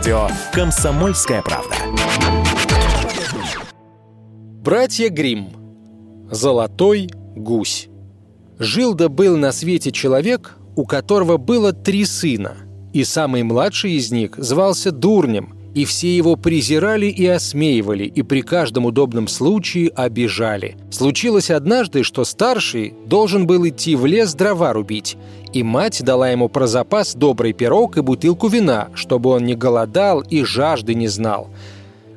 Радио «Комсомольская правда». Братья Гримм. Золотой гусь. Жил да был на свете человек, у которого было три сына, и самый младший из них звался Дурнем, и все его презирали и осмеивали, и при каждом удобном случае обижали. Случилось однажды, что старший должен был идти в лес дрова рубить, и мать дала ему про запас добрый пирог и бутылку вина, чтобы он не голодал и жажды не знал –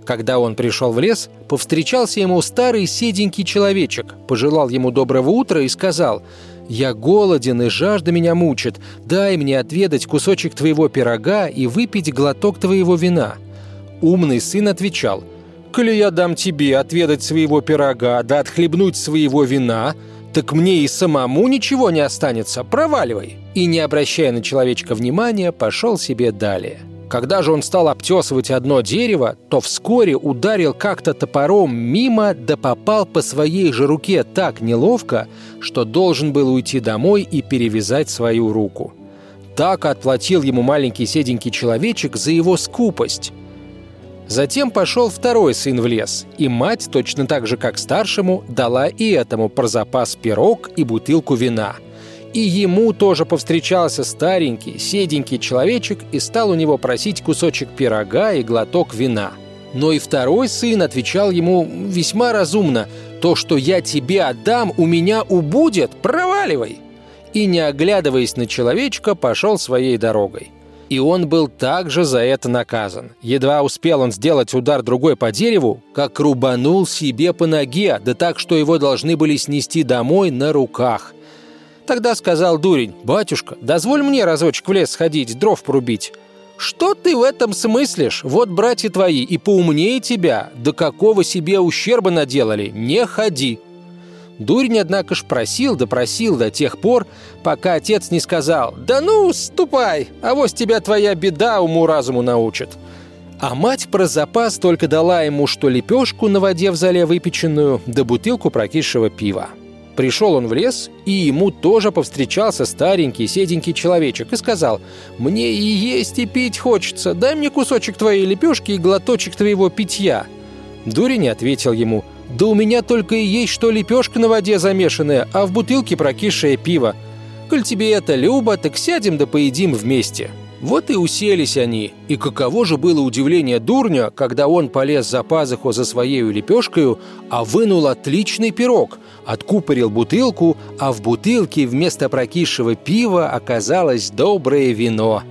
когда он пришел в лес, повстречался ему старый седенький человечек, пожелал ему доброго утра и сказал «Я голоден, и жажда меня мучит. Дай мне отведать кусочек твоего пирога и выпить глоток твоего вина». Умный сын отвечал «Коли я дам тебе отведать своего пирога, да отхлебнуть своего вина, так мне и самому ничего не останется, проваливай». И, не обращая на человечка внимания, пошел себе далее – когда же он стал обтесывать одно дерево, то вскоре ударил как-то топором мимо, да попал по своей же руке так неловко, что должен был уйти домой и перевязать свою руку. Так отплатил ему маленький седенький человечек за его скупость. Затем пошел второй сын в лес, и мать, точно так же, как старшему, дала и этому про запас пирог и бутылку вина – и ему тоже повстречался старенький, седенький человечек и стал у него просить кусочек пирога и глоток вина. Но и второй сын отвечал ему весьма разумно «То, что я тебе отдам, у меня убудет, проваливай!» И, не оглядываясь на человечка, пошел своей дорогой. И он был также за это наказан. Едва успел он сделать удар другой по дереву, как рубанул себе по ноге, да так, что его должны были снести домой на руках – Тогда сказал дурень, «Батюшка, дозволь мне разочек в лес сходить, дров порубить». «Что ты в этом смыслишь? Вот братья твои и поумнее тебя, до какого себе ущерба наделали, не ходи». Дурень, однако ж, просил да просил до тех пор, пока отец не сказал «Да ну, ступай, а вот тебя твоя беда уму-разуму научит». А мать про запас только дала ему что лепешку на воде в зале выпеченную, да бутылку прокисшего пива. Пришел он в лес, и ему тоже повстречался старенький, седенький человечек и сказал, «Мне и есть, и пить хочется. Дай мне кусочек твоей лепешки и глоточек твоего питья». Дурень ответил ему, «Да у меня только и есть что лепешка на воде замешанная, а в бутылке прокисшее пиво. Коль тебе это любо, так сядем да поедим вместе». Вот и уселись они, и каково же было удивление дурня, когда он полез за пазуху за своей лепешкою, а вынул отличный пирог, откупорил бутылку, а в бутылке вместо прокисшего пива оказалось доброе вино.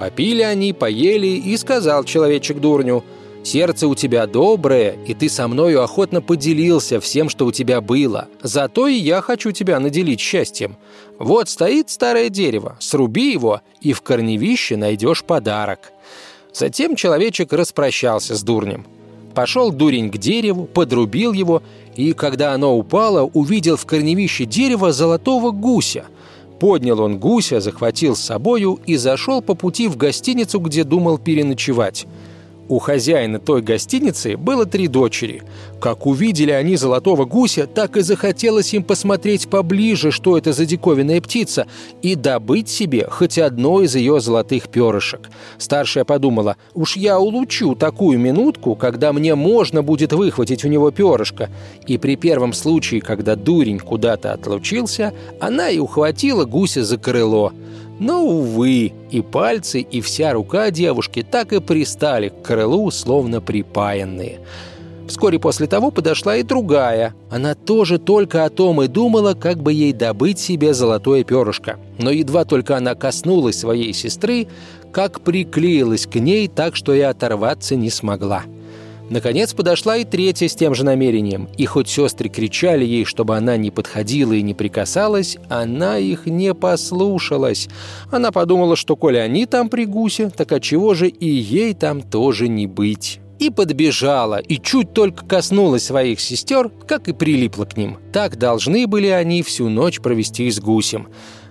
Попили они, поели, и сказал человечек дурню – Сердце у тебя доброе, и ты со мною охотно поделился всем, что у тебя было. Зато и я хочу тебя наделить счастьем. Вот стоит старое дерево, сруби его, и в корневище найдешь подарок». Затем человечек распрощался с дурнем. Пошел дурень к дереву, подрубил его, и, когда оно упало, увидел в корневище дерева золотого гуся. Поднял он гуся, захватил с собою и зашел по пути в гостиницу, где думал переночевать – у хозяина той гостиницы было три дочери. Как увидели они золотого гуся, так и захотелось им посмотреть поближе, что это за диковинная птица, и добыть себе хоть одно из ее золотых перышек. Старшая подумала, уж я улучу такую минутку, когда мне можно будет выхватить у него перышко. И при первом случае, когда дурень куда-то отлучился, она и ухватила гуся за крыло – но, увы, и пальцы, и вся рука девушки так и пристали к крылу, словно припаянные. Вскоре после того подошла и другая. Она тоже только о том и думала, как бы ей добыть себе золотое перышко. Но едва только она коснулась своей сестры, как приклеилась к ней так, что и оторваться не смогла. Наконец подошла и третья с тем же намерением, и хоть сестры кричали ей, чтобы она не подходила и не прикасалась, она их не послушалась. Она подумала, что коли они там при гусе, так отчего же и ей там тоже не быть и подбежала, и чуть только коснулась своих сестер, как и прилипла к ним. Так должны были они всю ночь провести с гусем.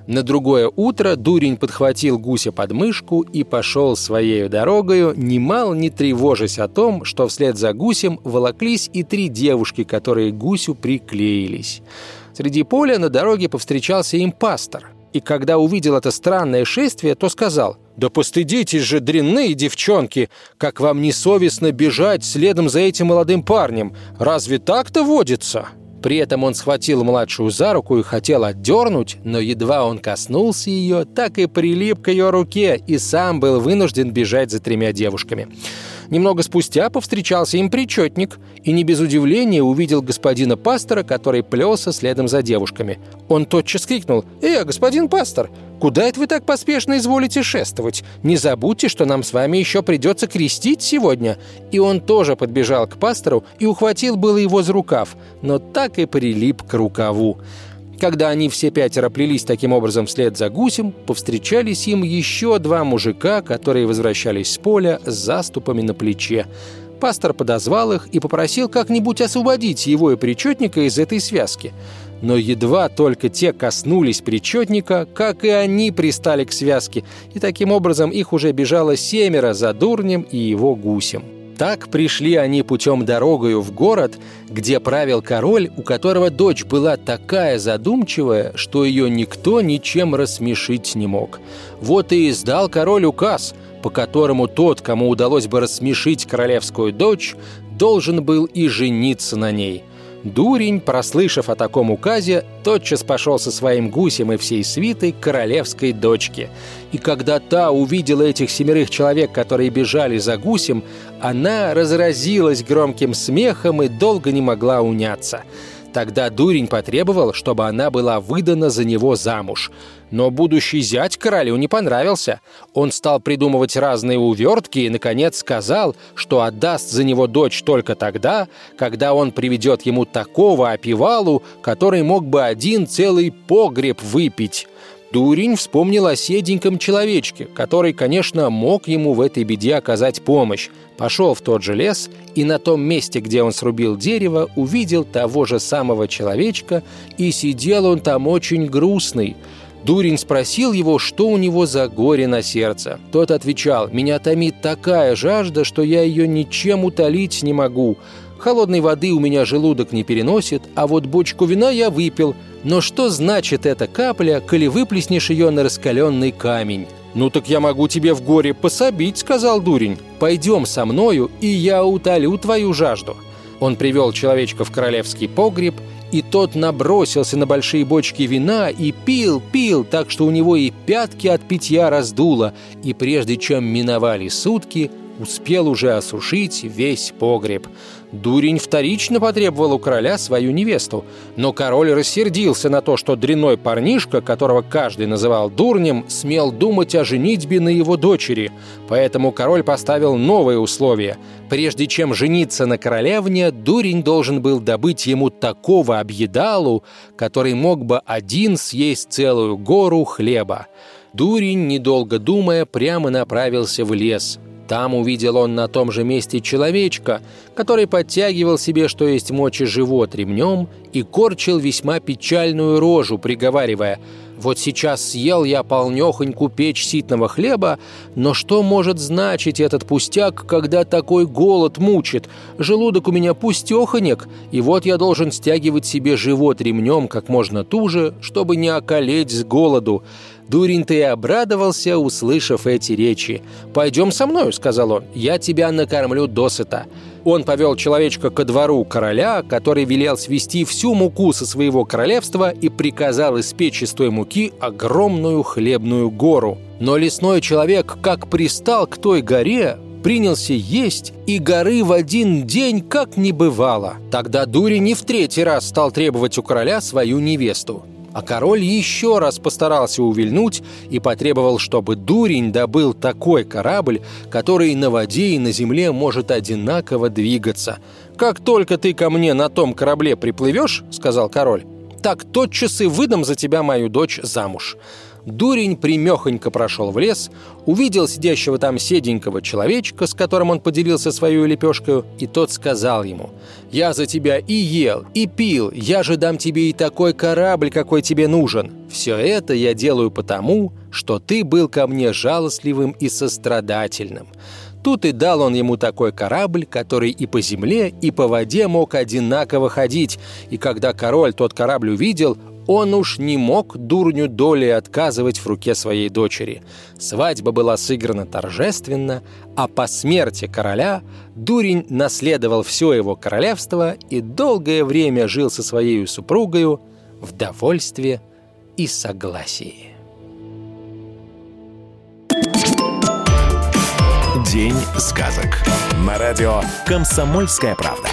На другое утро дурень подхватил гуся под мышку и пошел своею дорогою, немало не тревожась о том, что вслед за гусем волоклись и три девушки, которые гусю приклеились. Среди поля на дороге повстречался им пастор. И когда увидел это странное шествие, то сказал «Да постыдитесь же, дрянные девчонки! Как вам несовестно бежать следом за этим молодым парнем! Разве так-то водится?» При этом он схватил младшую за руку и хотел отдернуть, но едва он коснулся ее, так и прилип к ее руке и сам был вынужден бежать за тремя девушками. Немного спустя повстречался им причетник и не без удивления увидел господина пастора, который плелся следом за девушками. Он тотчас крикнул «Э, господин пастор, куда это вы так поспешно изволите шествовать? Не забудьте, что нам с вами еще придется крестить сегодня». И он тоже подбежал к пастору и ухватил было его за рукав, но так и прилип к рукаву. Когда они все пятеро плелись таким образом вслед за гусем, повстречались им еще два мужика, которые возвращались с поля с заступами на плече. Пастор подозвал их и попросил как-нибудь освободить его и причетника из этой связки. Но едва только те коснулись причетника, как и они пристали к связке, и таким образом их уже бежало семеро за дурнем и его гусем. Так пришли они путем дорогою в город, где правил король, у которого дочь была такая задумчивая, что ее никто ничем рассмешить не мог. Вот и издал король указ, по которому тот, кому удалось бы рассмешить королевскую дочь, должен был и жениться на ней – Дурень, прослышав о таком указе, тотчас пошел со своим гусем и всей свитой к королевской дочке. И когда та увидела этих семерых человек, которые бежали за гусем, она разразилась громким смехом и долго не могла уняться – Тогда дурень потребовал, чтобы она была выдана за него замуж. Но будущий зять королю не понравился. Он стал придумывать разные увертки и, наконец, сказал, что отдаст за него дочь только тогда, когда он приведет ему такого опивалу, который мог бы один целый погреб выпить. Дурень вспомнил о седеньком человечке, который, конечно, мог ему в этой беде оказать помощь. Пошел в тот же лес и на том месте, где он срубил дерево, увидел того же самого человечка, и сидел он там очень грустный. Дурень спросил его, что у него за горе на сердце. Тот отвечал, «Меня томит такая жажда, что я ее ничем утолить не могу. Холодной воды у меня желудок не переносит, а вот бочку вина я выпил – но что значит эта капля, коли выплеснешь ее на раскаленный камень? «Ну так я могу тебе в горе пособить», — сказал дурень. «Пойдем со мною, и я утолю твою жажду». Он привел человечка в королевский погреб, и тот набросился на большие бочки вина и пил, пил, так что у него и пятки от питья раздуло, и прежде чем миновали сутки, успел уже осушить весь погреб. Дурень вторично потребовал у короля свою невесту, но король рассердился на то, что дряной парнишка, которого каждый называл дурнем, смел думать о женитьбе на его дочери. Поэтому король поставил новые условия. Прежде чем жениться на королевне, дурень должен был добыть ему такого объедалу, который мог бы один съесть целую гору хлеба. Дурень, недолго думая, прямо направился в лес – там увидел он на том же месте человечка, который подтягивал себе, что есть мочи, живот ремнем и корчил весьма печальную рожу, приговаривая «Вот сейчас съел я полнехоньку печь ситного хлеба, но что может значить этот пустяк, когда такой голод мучит? Желудок у меня пустехонек, и вот я должен стягивать себе живот ремнем как можно туже, чтобы не околеть с голоду». Дурень-то и обрадовался, услышав эти речи. «Пойдем со мною», — сказал он, — «я тебя накормлю досыта». Он повел человечка ко двору короля, который велел свести всю муку со своего королевства и приказал испечь из той муки огромную хлебную гору. Но лесной человек, как пристал к той горе, принялся есть, и горы в один день как не бывало. Тогда Дури не в третий раз стал требовать у короля свою невесту. А король еще раз постарался увильнуть и потребовал, чтобы дурень добыл такой корабль, который на воде и на земле может одинаково двигаться. «Как только ты ко мне на том корабле приплывешь, — сказал король, — так тотчас и выдам за тебя мою дочь замуж». Дурень примехонько прошел в лес, увидел сидящего там седенького человечка, с которым он поделился свою лепешкой, и тот сказал ему, «Я за тебя и ел, и пил, я же дам тебе и такой корабль, какой тебе нужен. Все это я делаю потому, что ты был ко мне жалостливым и сострадательным». Тут и дал он ему такой корабль, который и по земле, и по воде мог одинаково ходить. И когда король тот корабль увидел, Он уж не мог дурню доли отказывать в руке своей дочери. Свадьба была сыграна торжественно, а по смерти короля дурень наследовал все его королевство и долгое время жил со своей супругою в довольстве и согласии. День сказок. На радио «Комсомольская правда».